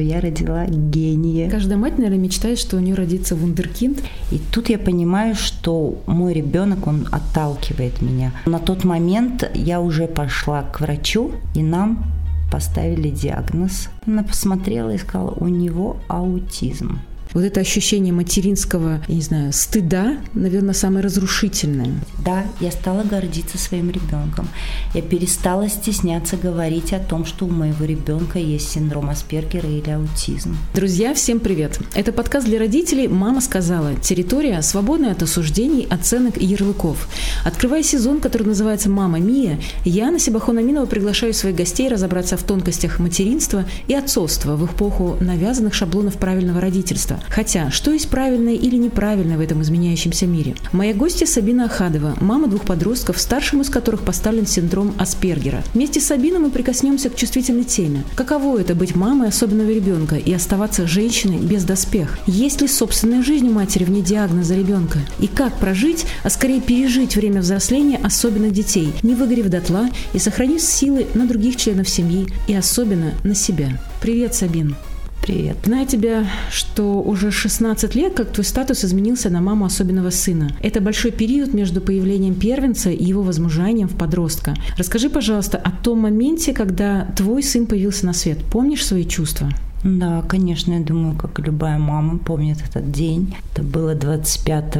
Я родила гения. Каждая мать, наверное, мечтает, что у нее родится вундеркинд. И тут я понимаю, что мой ребенок, он отталкивает меня. На тот момент я уже пошла к врачу, и нам поставили диагноз. Она посмотрела и сказала, у него аутизм. Вот это ощущение материнского, я не знаю, стыда, наверное, самое разрушительное. Да, я стала гордиться своим ребенком. Я перестала стесняться говорить о том, что у моего ребенка есть синдром Аспергера или аутизм. Друзья, всем привет! Это подкаст для родителей «Мама сказала». Территория, свободная от осуждений, оценок и ярлыков. Открывая сезон, который называется «Мама Мия», я, Насибахон Аминова, приглашаю своих гостей разобраться в тонкостях материнства и отцовства в эпоху навязанных шаблонов правильного родительства. Хотя, что есть правильное или неправильное в этом изменяющемся мире? Моя гостья Сабина Ахадова, мама двух подростков, старшим из которых поставлен синдром Аспергера. Вместе с Сабиной мы прикоснемся к чувствительной теме. Каково это быть мамой особенного ребенка и оставаться женщиной без доспех? Есть ли собственная жизнь у матери вне диагноза ребенка? И как прожить, а скорее пережить время взросления особенных детей, не выгорев дотла и сохранив силы на других членов семьи и особенно на себя? Привет, Сабин! Привет. Знаю тебя, что уже 16 лет, как твой статус изменился на маму особенного сына. Это большой период между появлением первенца и его возмужанием в подростка. Расскажи, пожалуйста, о том моменте, когда твой сын появился на свет. Помнишь свои чувства? Да, конечно, я думаю, как и любая мама помнит этот день. Это было 25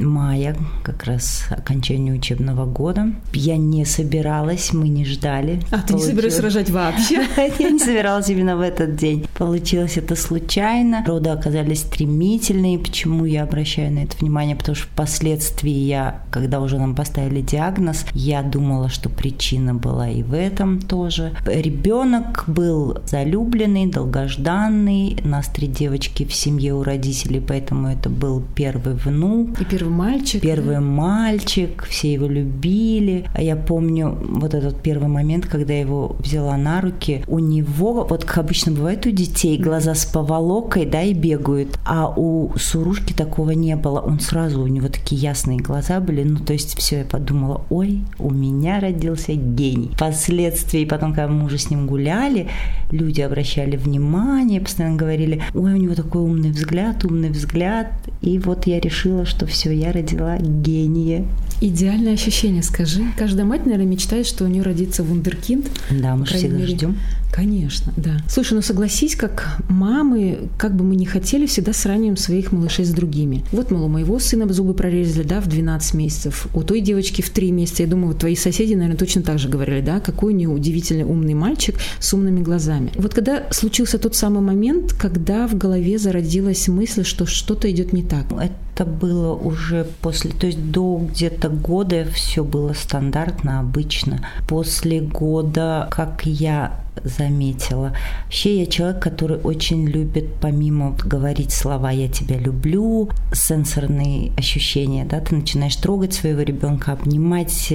мая, как раз окончание учебного года. Я не собиралась, мы не ждали. А, ты не собиралась рожать вообще? Я не собиралась именно в этот день. Получилось это случайно. Роды оказались стремительные. Почему я обращаю на это внимание? Потому что впоследствии я, когда уже нам поставили диагноз, я думала, что причина была и в этом тоже. Ребенок был залюбленный, долгожданный долгожданный. Нас три девочки в семье у родителей, поэтому это был первый внук. И первый мальчик. Первый да? мальчик, все его любили. А я помню вот этот первый момент, когда я его взяла на руки. У него, вот как обычно бывает у детей, глаза с поволокой, да, и бегают. А у Сурушки такого не было. Он сразу, у него такие ясные глаза были. Ну, то есть все, я подумала, ой, у меня родился гений. Впоследствии, потом, когда мы уже с ним гуляли, люди обращали внимание, внимание, постоянно говорили, ой, у него такой умный взгляд, умный взгляд. И вот я решила, что все, я родила гения. Идеальное ощущение, скажи. Каждая мать, наверное, мечтает, что у нее родится вундеркинд. Да, мы же всегда мере. ждем. Конечно, да. Слушай, ну согласись, как мамы, как бы мы ни хотели, всегда сравниваем своих малышей с другими. Вот, мол, у моего сына зубы прорезали, да, в 12 месяцев, у той девочки в 3 месяца. Я думаю, вот твои соседи, наверное, точно так же говорили, да, какой у нее удивительный умный мальчик с умными глазами. Вот когда случился тот самый момент, когда в голове зародилась мысль, что что-то идет не так? Это было уже после, то есть до где-то года все было стандартно, обычно. После года, как я заметила. Вообще я человек, который очень любит помимо говорить слова «я тебя люблю», сенсорные ощущения, да, ты начинаешь трогать своего ребенка, обнимать,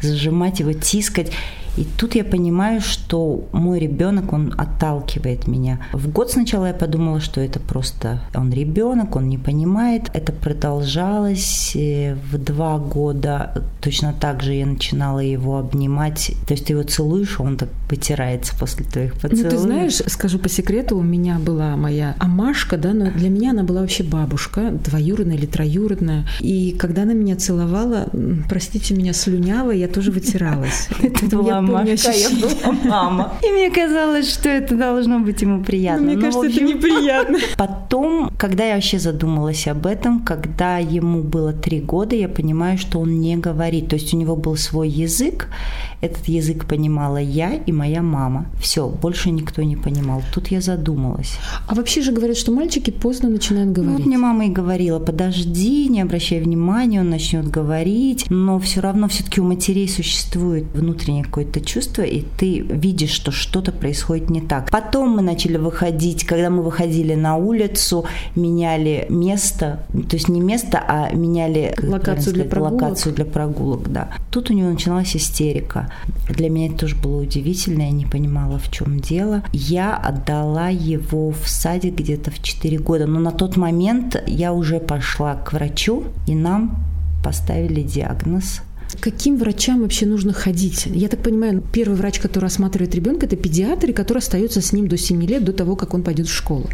зажимать его, тискать. И тут я понимаю, что мой ребенок, он отталкивает меня. В год сначала я подумала, что это просто он ребенок, он не понимает. Это продолжалось э, в два года. Точно так же я начинала его обнимать. То есть ты его целуешь, а он так потирается после твоих поцелуев. Ну, ты знаешь, скажу по секрету, у меня была моя Амашка, да, но для меня она была вообще бабушка, двоюродная или троюродная. И когда она меня целовала, простите меня, слюнява, я тоже вытиралась. Это была Машка, я была мама. И мне казалось, что это должно быть ему приятно. Мне кажется, это неприятно. Потом, когда я вообще задумалась об этом, когда ему было три года, я понимаю, что он не говорит. То есть у него был свой язык, этот язык понимала я и моя мама. Все, больше никто не понимал. Тут я задумалась. А вообще же говорят, что мальчики поздно начинают говорить. Ну, вот мне мама и говорила, подожди, не обращай внимания, он начнет говорить. Но все равно все-таки у матерей существует внутреннее какое-то чувство, и ты видишь, что что-то происходит не так. Потом мы начали выходить, когда мы выходили на улицу, меняли место, то есть не место, а меняли локацию для прогулок. Локацию для прогулок, да. Тут у него началась истерика. Для меня это тоже было удивительно, я не понимала, в чем дело. Я отдала его в садик где-то в 4 года, но на тот момент я уже пошла к врачу, и нам поставили диагноз Каким врачам вообще нужно ходить? Я так понимаю, первый врач, который осматривает ребенка, это педиатр, который остается с ним до 7 лет, до того, как он пойдет в школу.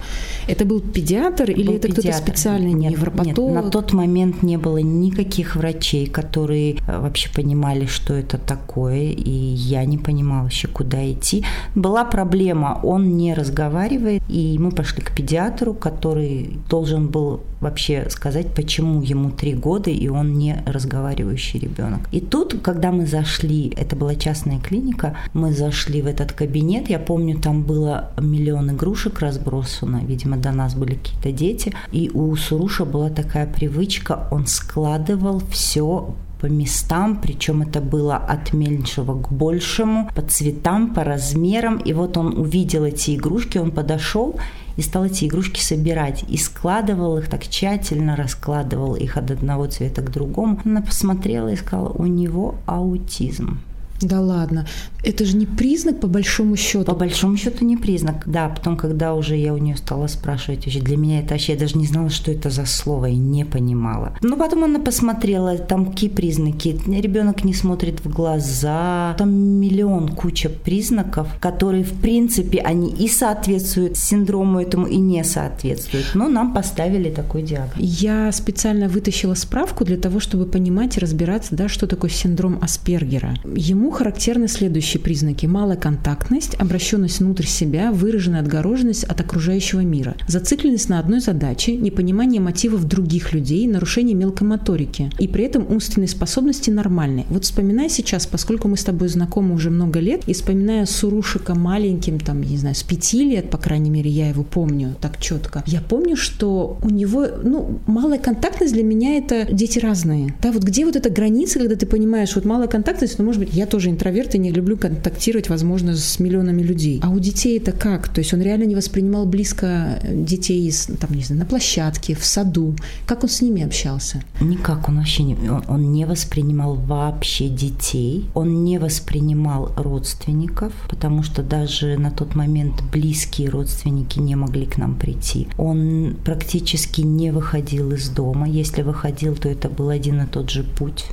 Это был педиатр это или был это кто-то специальный нет, невропатолог? Нет, на тот момент не было никаких врачей, которые э, вообще понимали, что это такое, и я не понимала вообще, куда идти. Была проблема, он не разговаривает, и мы пошли к педиатру, который должен был вообще сказать, почему ему три года, и он не разговаривающий ребенок. И тут, когда мы зашли, это была частная клиника, мы зашли в этот кабинет, я помню, там было миллион игрушек разбросано, видимо, до нас были какие-то дети, и у Суруша была такая привычка, он складывал все по местам, причем это было от меньшего к большему, по цветам, по размерам. И вот он увидел эти игрушки, он подошел и стал эти игрушки собирать. И складывал их так тщательно, раскладывал их от одного цвета к другому. Она посмотрела и сказала, у него аутизм. Да ладно. Это же не признак по большому счету. По большому счету не признак. Да, потом, когда уже я у нее стала спрашивать, вообще для меня это вообще, я даже не знала, что это за слово, и не понимала. Но потом она посмотрела, там какие признаки. Ребенок не смотрит в глаза. Там миллион куча признаков, которые, в принципе, они и соответствуют синдрому этому, и не соответствуют. Но нам поставили такой диагноз. Я специально вытащила справку для того, чтобы понимать и разбираться, да, что такое синдром Аспергера. Ему характерны следующие признаки. Малая контактность, обращенность внутрь себя, выраженная отгороженность от окружающего мира, зацикленность на одной задаче, непонимание мотивов других людей, нарушение мелкой моторики. И при этом умственные способности нормальные. Вот вспоминай сейчас, поскольку мы с тобой знакомы уже много лет, и вспоминая Сурушика маленьким, там, не знаю, с пяти лет, по крайней мере, я его помню так четко, я помню, что у него, ну, малая контактность для меня это дети разные. Да, вот где вот эта граница, когда ты понимаешь, вот малая контактность, ну, может быть, я тоже тоже интроверт и не люблю контактировать, возможно, с миллионами людей. А у детей это как? То есть он реально не воспринимал близко детей из, там, не знаю, на площадке, в саду. Как он с ними общался? Никак, он вообще не, он, он не воспринимал вообще детей, он не воспринимал родственников, потому что даже на тот момент близкие родственники не могли к нам прийти. Он практически не выходил из дома. Если выходил, то это был один и тот же путь.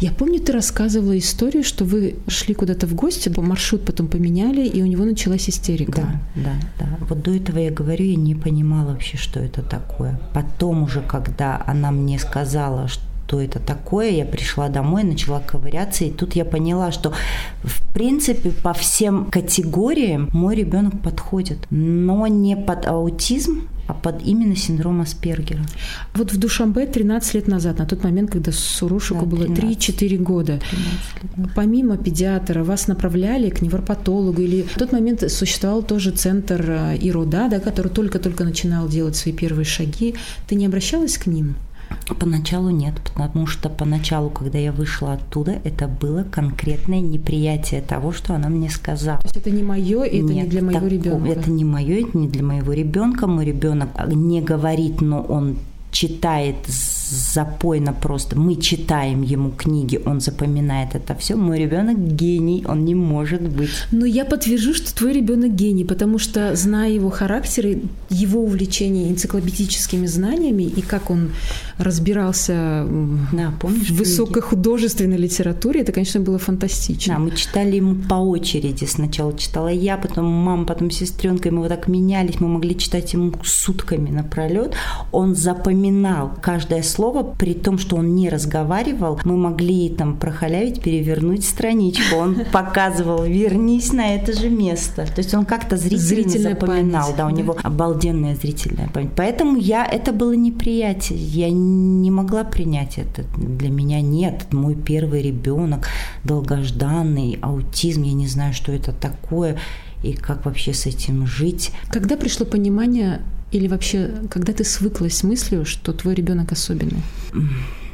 Я помню, ты рассказывала историю, что вы шли куда-то в гости, маршрут потом поменяли, и у него началась истерика. Да, да, да. Вот до этого я говорю, я не понимала вообще, что это такое. Потом уже, когда она мне сказала, что это такое. Я пришла домой, начала ковыряться, и тут я поняла, что в принципе по всем категориям мой ребенок подходит, но не под аутизм, а под именно синдром Аспергера. Вот в Душамбе 13 лет назад, на тот момент, когда Сурушику да, было 3-4 года, помимо педиатра, вас направляли к невропатологу или в тот момент существовал тоже центр э, ИРОДА, да, который только-только начинал делать свои первые шаги. Ты не обращалась к ним? Поначалу нет, потому что поначалу, когда я вышла оттуда, это было конкретное неприятие того, что она мне сказала. То есть это не мое, и это нет, не для моего ребенка. Это не мое, это не для моего ребенка. Мой ребенок не говорит, но он читает запойно просто. Мы читаем ему книги, он запоминает это все. Мой ребенок гений, он не может быть. Но я подтвержу, что твой ребенок гений, потому что зная его характер, его увлечение энциклопедическими знаниями и как он разбирался да, помнишь, в высокохудожественной литературе, это, конечно, было фантастично. Да, мы читали ему по очереди. Сначала читала я, потом мама, потом сестренка, и мы вот так менялись, мы могли читать ему сутками напролет. Он запоминал каждое слово, при том, что он не разговаривал, мы могли там прохалявить, перевернуть страничку. Он показывал, вернись на это же место. То есть он как-то зрительно зрительная запоминал. Память, да, у да. него обалденная зрительная память. Поэтому я, это было неприятие. Я не могла принять это. Для меня нет. Мой первый ребенок, долгожданный, аутизм, я не знаю, что это такое и как вообще с этим жить. Когда пришло понимание или вообще, когда ты свыклась с мыслью, что твой ребенок особенный?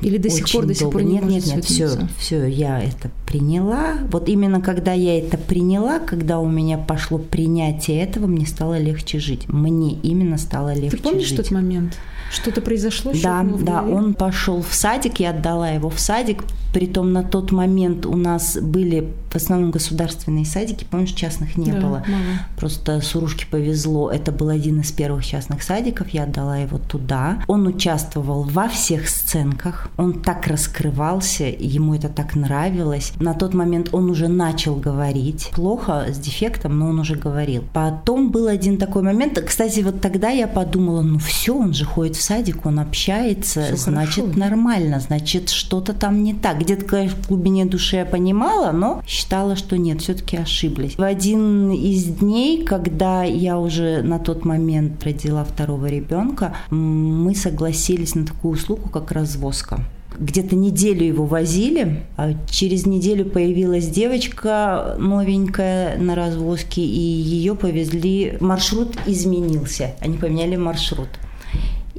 Или до Очень сих пор, до сих пор не нет, нет, нет, все, все, я это приняла. Вот именно когда я это приняла, когда у меня пошло принятие этого, мне стало легче жить. Мне именно стало легче жить. Ты помнишь жить. тот момент? Что-то произошло? Да, да, он пошел в садик, я отдала его в садик, Притом на тот момент у нас были в основном государственные садики, помнишь, частных не Да, было. мало. Просто Сурушке повезло. Это был один из первых частных садиков. Я отдала его туда. Он участвовал во всех сценках. Он так раскрывался, ему это так нравилось. На тот момент он уже начал говорить. Плохо, с дефектом, но он уже говорил. Потом был один такой момент. Кстати, вот тогда я подумала, ну все, он же ходит в садик, он общается, Всё значит хорошо. нормально, значит что-то там не так. Где-то, конечно, в глубине души я понимала, но считала, что нет, все-таки ошиблись. В один из дней, когда я уже на тот момент родила второго ребенка, мы согласились на такую услугу, как развозка. Где-то неделю его возили, а через неделю появилась девочка новенькая на развозке, и ее повезли. Маршрут изменился, они поменяли маршрут.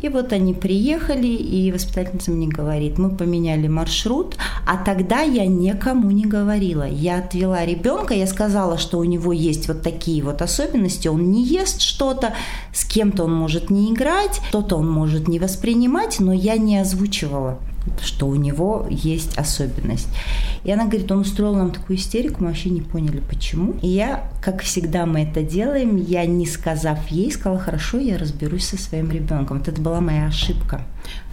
И вот они приехали, и воспитательница мне говорит, мы поменяли маршрут, а тогда я никому не говорила. Я отвела ребенка, я сказала, что у него есть вот такие вот особенности, он не ест что-то, с кем-то он может не играть, что-то он может не воспринимать, но я не озвучивала что у него есть особенность. И она говорит, он устроил нам такую истерику, мы вообще не поняли, почему. И я, как всегда мы это делаем, я не сказав ей, сказала, хорошо, я разберусь со своим ребенком. Вот это была моя ошибка.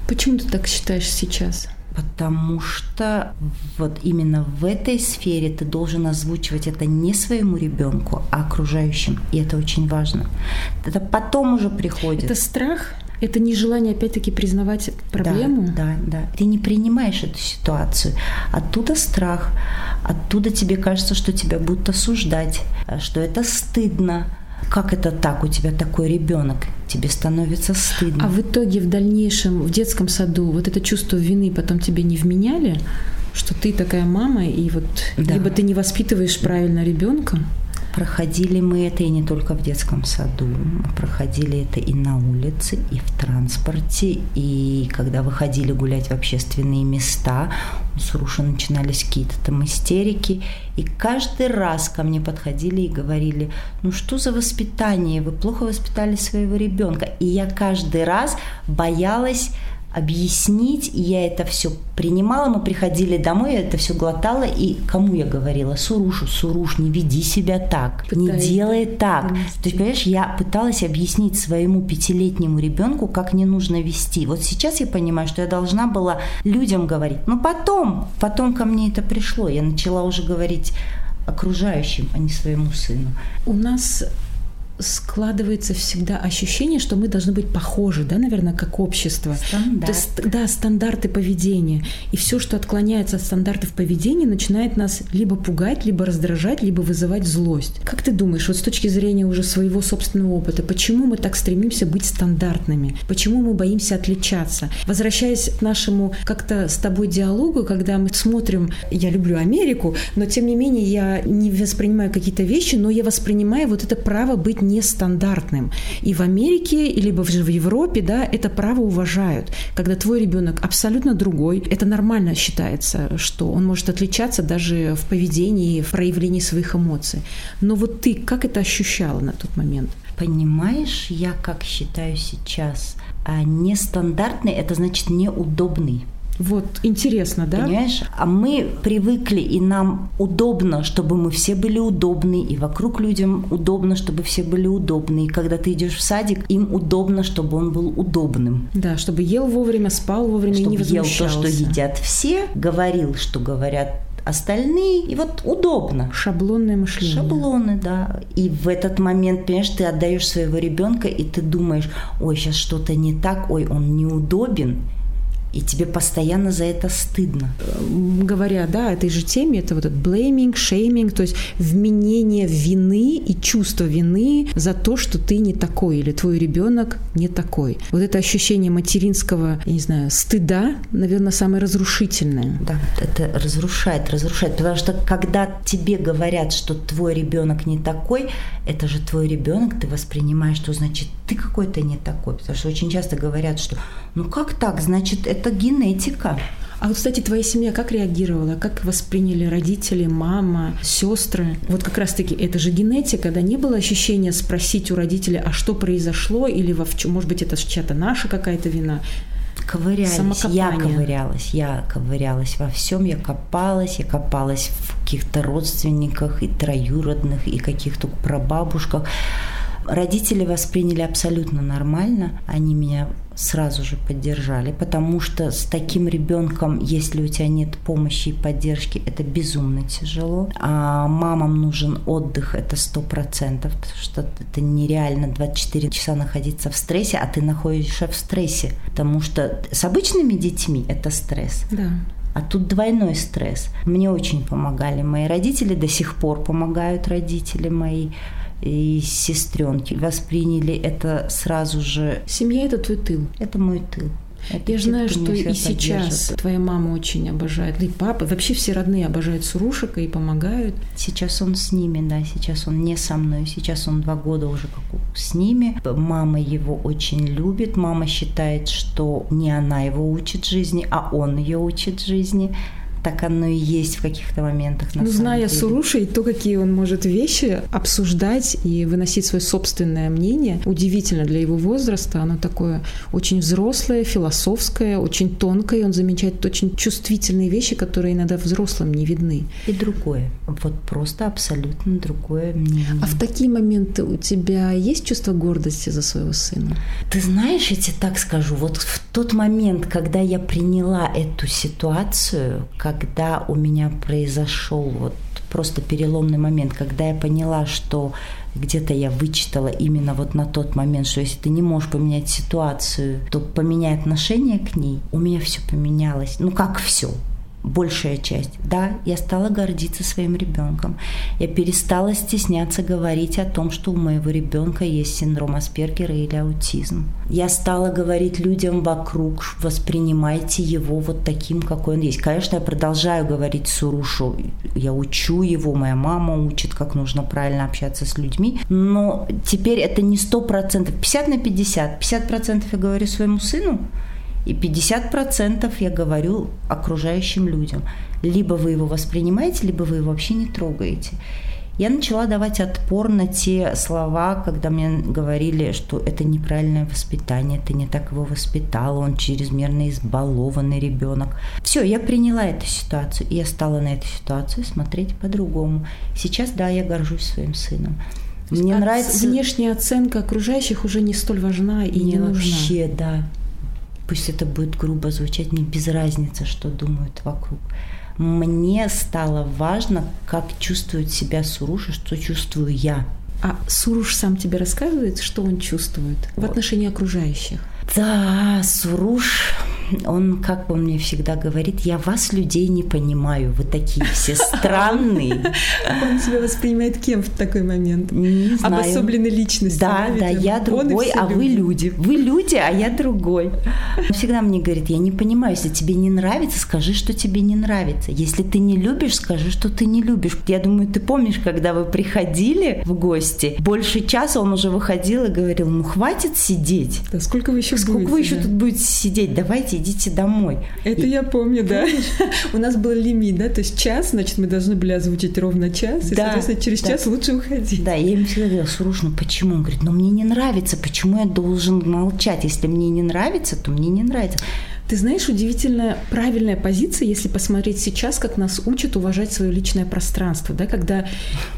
Почему ты так считаешь сейчас? Потому что вот именно в этой сфере ты должен озвучивать это не своему ребенку, а окружающим. И это очень важно. Это потом уже приходит. Это страх? Это нежелание опять-таки признавать проблему? Да, да, да. Ты не принимаешь эту ситуацию. Оттуда страх, оттуда тебе кажется, что тебя будут осуждать, что это стыдно. Как это так? У тебя такой ребенок, тебе становится стыдно. А в итоге в дальнейшем в детском саду вот это чувство вины потом тебе не вменяли, что ты такая мама и вот Да. либо ты не воспитываешь правильно ребенка? Проходили мы это и не только в детском саду, мы проходили это и на улице, и в транспорте, и когда выходили гулять в общественные места, у Суруши начинались какие-то там истерики, и каждый раз ко мне подходили и говорили, ну что за воспитание, вы плохо воспитали своего ребенка, и я каждый раз боялась объяснить, и я это все принимала, мы приходили домой, я это все глотала, и кому я говорила? Сурушу, Суруш, не веди себя так, не Пытаюсь делай так. донести. То есть, понимаешь, я пыталась объяснить своему пятилетнему ребенку, как не нужно вести. Вот сейчас я понимаю, что я должна была людям говорить, но потом, потом ко мне это пришло, я начала уже говорить окружающим, а не своему сыну. У нас складывается всегда ощущение, что мы должны быть похожи, да, наверное, как общество. Стандарт. Есть, да, стандарты поведения. И все, что отклоняется от стандартов поведения, начинает нас либо пугать, либо раздражать, либо вызывать злость. Как ты думаешь, вот с точки зрения уже своего собственного опыта, почему мы так стремимся быть стандартными? Почему мы боимся отличаться? Возвращаясь к нашему как-то с тобой диалогу, когда мы смотрим, я люблю Америку, но тем не менее я не воспринимаю какие-то вещи, но я воспринимаю вот это право быть нестандартным. И в Америке, либо в Европе, да, это право уважают. Когда твой ребенок абсолютно другой, это нормально считается, что он может отличаться даже в поведении, в проявлении своих эмоций. Но вот ты как это ощущала на тот момент? Понимаешь, я как считаю сейчас, а нестандартный – это значит неудобный. Вот интересно, да? Понимаешь? А мы привыкли, и нам удобно, чтобы мы все были удобны, и вокруг людям удобно, чтобы все были удобны. И когда ты идешь в садик, им удобно, чтобы он был удобным. Да, чтобы ел вовремя, спал вовремя и Чтобы не ел то, возмущался. что едят все, говорил, что говорят остальные, и вот удобно. Шаблонное мышление. Шаблоны, да. И в этот момент, понимаешь, ты отдаешь своего ребенка, и ты думаешь, ой, сейчас что-то не так, ой, он неудобен, и тебе постоянно за это стыдно. Говоря, да, этой же теме, это вот этот blaming, shaming, то есть вменение вины и чувство вины за то, что ты не такой или твой ребенок не такой. Вот это ощущение материнского, я не знаю, стыда, наверное, самое разрушительное. Да, это разрушает, разрушает. Потому что когда тебе говорят, что твой ребенок не такой, это же твой ребенок, ты воспринимаешь, что значит ты какой-то не такой. Потому что очень часто говорят, что ну как так, значит это генетика. А вот, кстати, твоя семья как реагировала? Как восприняли родители, мама, сестры? Вот как раз-таки это же генетика, да? Не было ощущения спросить у родителей, а что произошло? Или, во, может быть, это чья-то наша какая-то вина? ковырялись. Я ковырялась, я ковырялась во всем, я копалась, я копалась в каких-то родственниках и троюродных, и каких-то прабабушках. Родители восприняли абсолютно нормально, они меня сразу же поддержали, потому что с таким ребенком, если у тебя нет помощи и поддержки, это безумно тяжело. А мамам нужен отдых, это сто процентов, потому что это нереально 24 часа находиться в стрессе, а ты находишься в стрессе, потому что с обычными детьми это стресс. Да. А тут двойной стресс. Мне очень помогали мои родители, до сих пор помогают родители мои и сестренки восприняли это сразу же. Семья это твой тыл. Это мой тыл. Это Я знаю, что и сейчас твоя мама очень обожает, и папа, вообще все родные обожают Сурушика и помогают. Сейчас он с ними, да, сейчас он не со мной, сейчас он два года уже как с ними. Мама его очень любит, мама считает, что не она его учит жизни, а он ее учит жизни так оно и есть в каких-то моментах. ну, зная деле. Суруши и то, какие он может вещи обсуждать и выносить свое собственное мнение, удивительно для его возраста. Оно такое очень взрослое, философское, очень тонкое. Он замечает очень чувствительные вещи, которые иногда взрослым не видны. И другое. Вот просто абсолютно другое мнение. А в такие моменты у тебя есть чувство гордости за своего сына? Ты знаешь, я тебе так скажу, вот в тот момент, когда я приняла эту ситуацию, когда у меня произошел вот просто переломный момент, когда я поняла, что где-то я вычитала именно вот на тот момент, что если ты не можешь поменять ситуацию, то поменяй отношение к ней. У меня все поменялось. Ну как все? Большая часть. Да, я стала гордиться своим ребенком. Я перестала стесняться говорить о том, что у моего ребенка есть синдром Аспергера или аутизм. Я стала говорить людям вокруг, воспринимайте его вот таким, какой он есть. Конечно, я продолжаю говорить Сурушу, я учу его, моя мама учит, как нужно правильно общаться с людьми, но теперь это не сто процентов, 50 на 50. 50 процентов я говорю своему сыну, и 50% я говорю окружающим людям. Либо вы его воспринимаете, либо вы его вообще не трогаете. Я начала давать отпор на те слова, когда мне говорили, что это неправильное воспитание, ты не так его воспитала, он чрезмерно избалованный ребенок. Все, я приняла эту ситуацию, и я стала на эту ситуацию смотреть по-другому. Сейчас, да, я горжусь своим сыном. Мне а нравится внешняя оценка окружающих уже не столь важна и, и не нужна. Вообще, да пусть это будет грубо звучать, мне без разницы, что думают вокруг. Мне стало важно, как чувствует себя Суруш и что чувствую я. А Суруш сам тебе рассказывает, что он чувствует в отношении окружающих? Да, Суруш он, как он мне всегда говорит, я вас, людей, не понимаю, вы такие все странные. Он себя воспринимает кем в такой момент? Не знаю. Обособленной личностью. Да, да, я другой, а вы люди. Вы люди, а я другой. Он всегда мне говорит, я не понимаю, если тебе не нравится, скажи, что тебе не нравится. Если ты не любишь, скажи, что ты не любишь. Я думаю, ты помнишь, когда вы приходили в гости, больше часа он уже выходил и говорил, ну хватит сидеть. Да сколько вы еще Сколько будете, вы еще да? тут будете сидеть? Давайте идите домой. Это и... я помню, да. У нас был лимит, да, то есть час, значит, мы должны были озвучить ровно час, и, да, соответственно, через да. час лучше уходить. Да, я им всегда говорила, Суруш, ну почему? Он говорит, ну мне не нравится, почему я должен молчать? Если мне не нравится, то мне не нравится. Ты знаешь, удивительная правильная позиция, если посмотреть сейчас, как нас учат уважать свое личное пространство, да, когда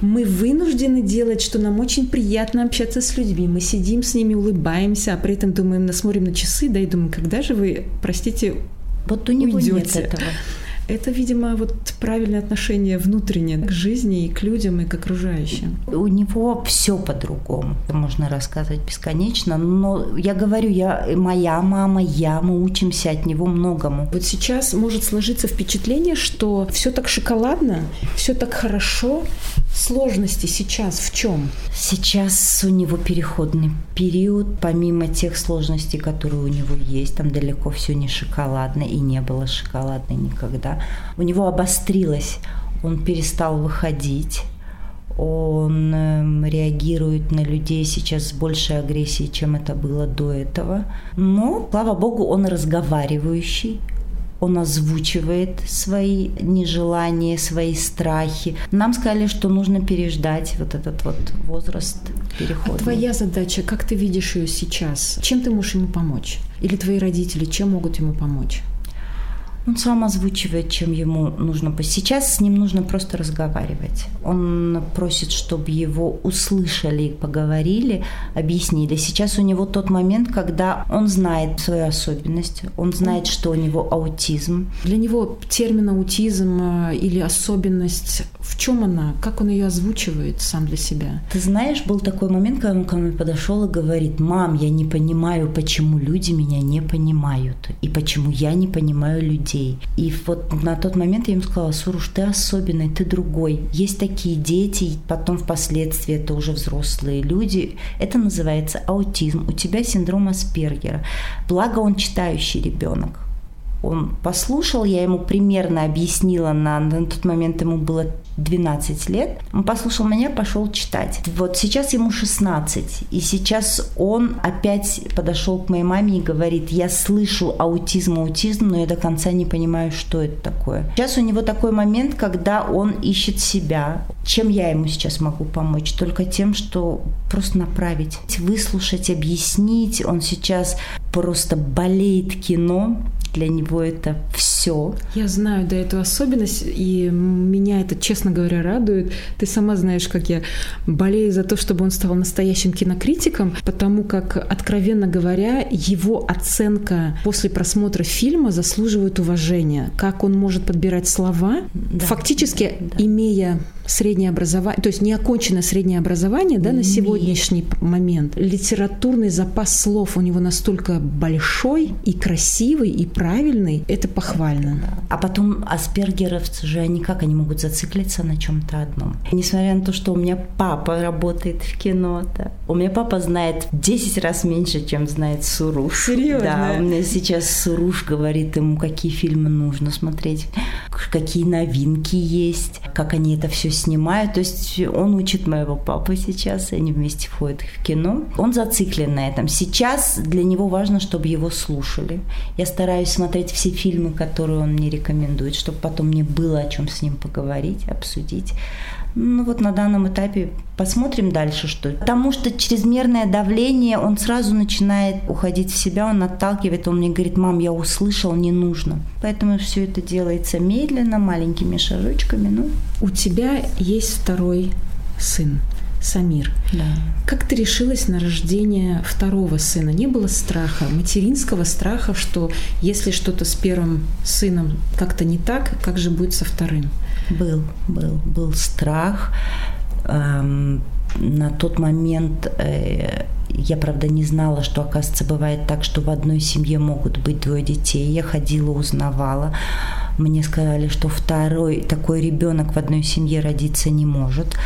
мы вынуждены делать, что нам очень приятно общаться с людьми, мы сидим с ними, улыбаемся, а при этом думаем, насмотрим на часы, да, и думаем, когда же вы, простите, вот у него уйдете. нет этого. Это, видимо, вот правильное отношение внутреннее к жизни и к людям, и к окружающим. У него все по-другому. Можно рассказывать бесконечно, но я говорю, я, моя мама, я, мы учимся от него многому. Вот сейчас может сложиться впечатление, что все так шоколадно, все так хорошо, Сложности сейчас в чем? Сейчас у него переходный период, помимо тех сложностей, которые у него есть, там далеко все не шоколадно и не было шоколадно никогда. У него обострилось, он перестал выходить, он э, реагирует на людей сейчас с большей агрессией, чем это было до этого. Но, слава богу, он разговаривающий, он озвучивает свои нежелания, свои страхи. Нам сказали, что нужно переждать вот этот вот возраст перехода. А твоя задача, как ты видишь ее сейчас? Чем ты можешь ему помочь? Или твои родители, чем могут ему помочь? Он сам озвучивает, чем ему нужно. Сейчас с ним нужно просто разговаривать. Он просит, чтобы его услышали, поговорили, объяснили. Сейчас у него тот момент, когда он знает свою особенность, он знает, что у него аутизм. Для него термин аутизм э, или особенность, в чем она? Как он ее озвучивает сам для себя? Ты знаешь, был такой момент, когда он ко мне подошел и говорит, мам, я не понимаю, почему люди меня не понимают, и почему я не понимаю людей детей. И вот на тот момент я им сказала, Суруш, ты особенный, ты другой. Есть такие дети, потом впоследствии это уже взрослые люди. Это называется аутизм. У тебя синдром Аспергера. Благо он читающий ребенок. Он послушал, я ему примерно объяснила, на, на тот момент ему было 12 лет. Он послушал меня, пошел читать. Вот сейчас ему 16. И сейчас он опять подошел к моей маме и говорит, я слышу аутизм, аутизм, но я до конца не понимаю, что это такое. Сейчас у него такой момент, когда он ищет себя. Чем я ему сейчас могу помочь? Только тем, что просто направить, выслушать, объяснить. Он сейчас просто болеет кино, для него это все. Я знаю, да, эту особенность, и меня это, честно говоря, радует. Ты сама знаешь, как я болею за то, чтобы он стал настоящим кинокритиком, потому как, откровенно говоря, его оценка после просмотра фильма заслуживает уважения. Как он может подбирать слова, да, фактически да, имея среднее образование, то есть неоконченное среднее образование да, на сегодняшний момент. Литературный запас слов у него настолько большой и красивый, и правильный, это похвально. А потом аспергеровцы же, они как, они могут зациклиться на чем-то одном. Несмотря на то, что у меня папа работает в кино, да, у меня папа знает 10 раз меньше, чем знает Суруш. Серьезно? Да, у меня сейчас Суруш говорит ему, какие фильмы нужно смотреть, какие новинки есть, как они это все снимают. То есть он учит моего папы сейчас, они вместе входят в кино. Он зациклен на этом. Сейчас для него важно, чтобы его слушали. Я стараюсь смотреть все фильмы, которые он мне рекомендует, чтобы потом мне было о чем с ним поговорить, обсудить. Ну вот на данном этапе посмотрим дальше, что. Потому что чрезмерное давление, он сразу начинает уходить в себя, он отталкивает, он мне говорит, мам, я услышал, не нужно. Поэтому все это делается медленно, маленькими шажочками. Ну. У тебя есть второй сын. Самир. Да. Как ты решилась на рождение второго сына? Не было страха, материнского страха, что если что-то с первым сыном как-то не так, как же будет со вторым? Был, был, был страх. Эм, на тот момент э, я, правда, не знала, что, оказывается, бывает так, что в одной семье могут быть двое детей. Я ходила, узнавала. Мне сказали, что второй такой ребенок в одной семье родиться не может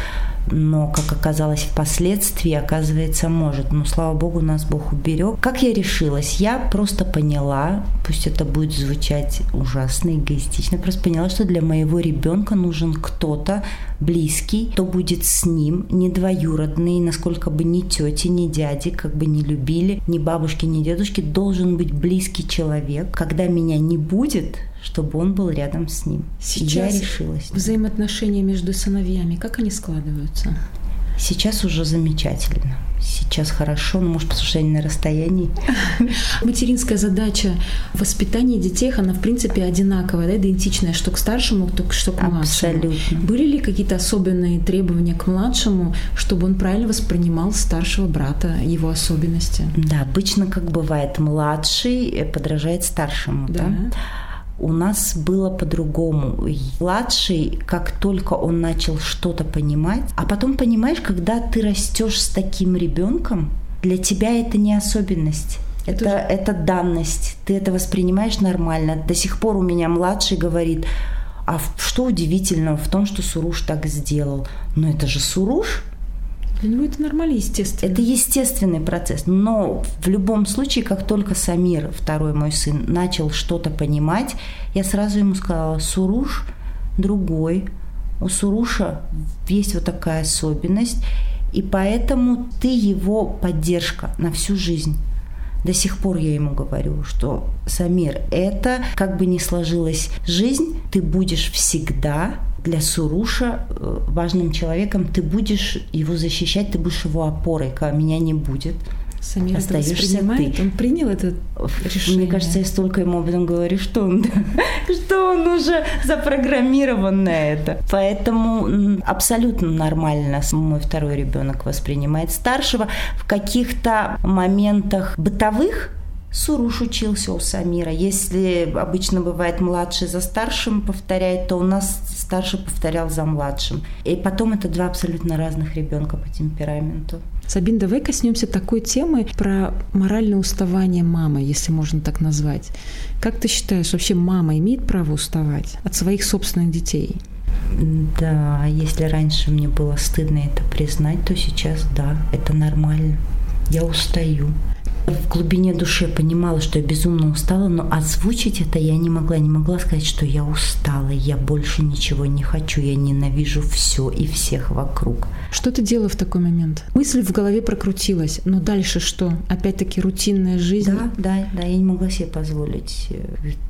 но, как оказалось впоследствии, оказывается, может. Но, слава богу, нас Бог уберег. Как я решилась? Я просто поняла, пусть это будет звучать ужасно, эгоистично, просто поняла, что для моего ребенка нужен кто-то близкий, кто будет с ним, не двоюродный, насколько бы ни тети, ни дяди, как бы не любили, ни бабушки, ни дедушки, должен быть близкий человек. Когда меня не будет, чтобы он был рядом с ним. Сейчас я решилась. Взаимоотношения между сыновьями, как они складываются? Сейчас уже замечательно. Сейчас хорошо, но может, потому что они на расстоянии. Материнская задача воспитания детей, она, в принципе, одинаковая, да, идентичная, что к старшему, что к младшему. Абсолютно. Были ли какие-то особенные требования к младшему, чтобы он правильно воспринимал старшего брата, его особенности? Да, обычно, как бывает, младший подражает старшему, да? да? У нас было по-другому. Младший, как только он начал что-то понимать, а потом понимаешь, когда ты растешь с таким ребенком, для тебя это не особенность. Это, это данность. Ты это воспринимаешь нормально. До сих пор у меня младший говорит, а что удивительного в том, что Суруш так сделал? Но это же Суруш. Для него это нормально, естественно. Это естественный процесс. Но в любом случае, как только Самир, второй мой сын, начал что-то понимать, я сразу ему сказала, Суруш другой. У Суруша есть вот такая особенность, и поэтому ты его поддержка на всю жизнь. До сих пор я ему говорю, что Самир, это как бы ни сложилась жизнь, ты будешь всегда для Суруша э, важным человеком, ты будешь его защищать, ты будешь его опорой, когда меня не будет. Самир остаешься ты. Он принял это решение. Мне кажется, я столько ему об этом говорю, что он, что он уже запрограммирован на это. Поэтому абсолютно нормально мой второй ребенок воспринимает старшего. В каких-то моментах бытовых Суруш учился у Самира. Если обычно бывает младший за старшим повторяет, то у нас старший повторял за младшим. И потом это два абсолютно разных ребенка по темпераменту. Сабин, давай коснемся такой темы про моральное уставание мамы, если можно так назвать. Как ты считаешь, вообще мама имеет право уставать от своих собственных детей? Да, если раньше мне было стыдно это признать, то сейчас да, это нормально. Я устаю. В глубине души понимала, что я безумно устала, но озвучить это я не могла. Не могла сказать, что я устала, я больше ничего не хочу, я ненавижу все и всех вокруг. Что ты делала в такой момент? Мысль в голове прокрутилась, но дальше что? Опять-таки рутинная жизнь? Да, да, да, я не могла себе позволить.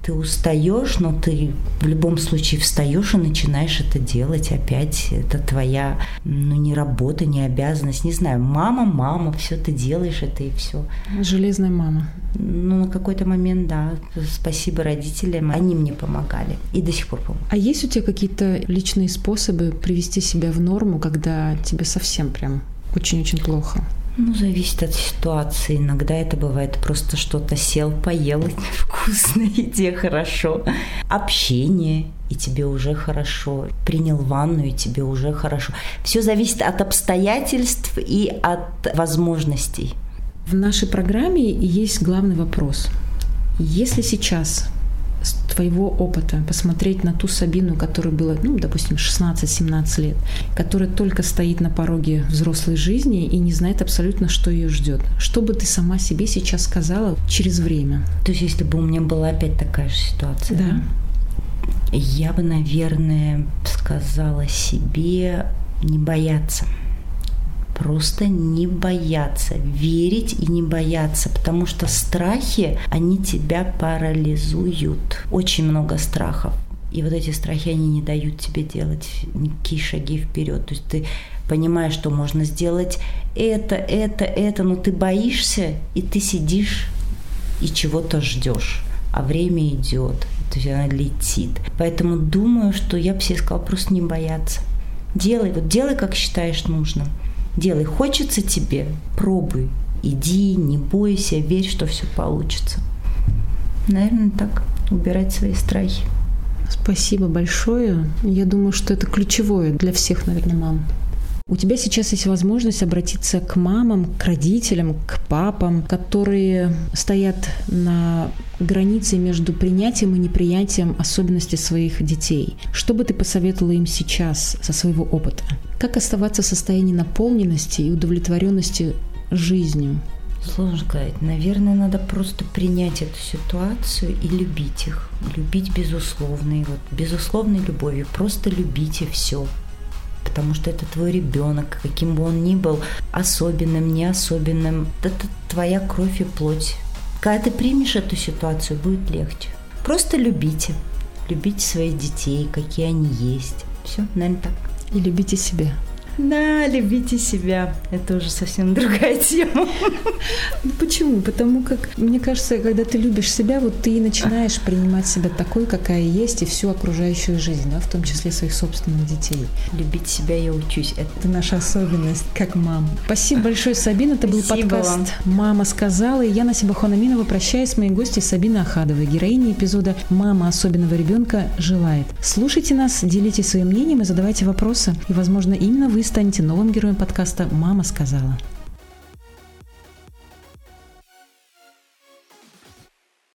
Ты устаешь, но ты в любом случае встаешь и начинаешь это делать опять. Это твоя, ну, не работа, не обязанность, не знаю, мама, мама, все ты делаешь это и все. Железная мама. Ну, на какой-то момент, да. Спасибо родителям. Они мне помогали. И до сих пор помогают. А есть у тебя какие-то личные способы привести себя в норму, когда тебе совсем прям очень-очень плохо? Ну, зависит от ситуации. Иногда это бывает просто что-то сел, поел, вкусно, и тебе хорошо. Общение, и тебе уже хорошо. Принял ванну, и тебе уже хорошо. Все зависит от обстоятельств и от возможностей. В нашей программе есть главный вопрос. Если сейчас с твоего опыта посмотреть на ту Сабину, которая была, ну, допустим, 16-17 лет, которая только стоит на пороге взрослой жизни и не знает абсолютно, что ее ждет. Что бы ты сама себе сейчас сказала через время? То есть, если бы у меня была опять такая же ситуация? Да. Я бы, наверное, сказала себе не бояться просто не бояться, верить и не бояться, потому что страхи, они тебя парализуют. Очень много страхов. И вот эти страхи, они не дают тебе делать никакие шаги вперед. То есть ты понимаешь, что можно сделать это, это, это, но ты боишься, и ты сидишь и чего-то ждешь. А время идет, то есть она летит. Поэтому думаю, что я бы себе сказала, просто не бояться. Делай, вот делай, как считаешь нужным. Делай, хочется тебе, пробуй. Иди, не бойся, верь, что все получится. Наверное, так. Убирать свои страхи. Спасибо большое. Я думаю, что это ключевое для всех, наверное, мам. У тебя сейчас есть возможность обратиться к мамам, к родителям, к папам, которые стоят на границе между принятием и неприятием особенностей своих детей. Что бы ты посоветовала им сейчас со своего опыта? Как оставаться в состоянии наполненности и удовлетворенности жизнью? Сложно сказать. Наверное, надо просто принять эту ситуацию и любить их. Любить безусловно. И вот безусловной любовью. Просто любите все потому что это твой ребенок, каким бы он ни был, особенным, не особенным, это твоя кровь и плоть. Когда ты примешь эту ситуацию, будет легче. Просто любите. Любите своих детей, какие они есть. Все, наверное, так. И любите себя. Да, любите себя. Это уже совсем другая тема. Ну, почему? Потому как, мне кажется, когда ты любишь себя, вот ты и начинаешь принимать себя такой, какая есть, и всю окружающую жизнь, да, в том числе своих собственных детей. Любить себя я учусь. Это наша особенность, как мам. Спасибо большое, Сабина. Это Спасибо был подкаст вам. «Мама сказала». И я, Насиба Ханаминова, прощаюсь с моей гостьей Сабиной Ахадовой, героиней эпизода «Мама особенного ребенка желает». Слушайте нас, делитесь своим мнением и задавайте вопросы. И, возможно, именно вы станете новым героем подкаста «Мама сказала».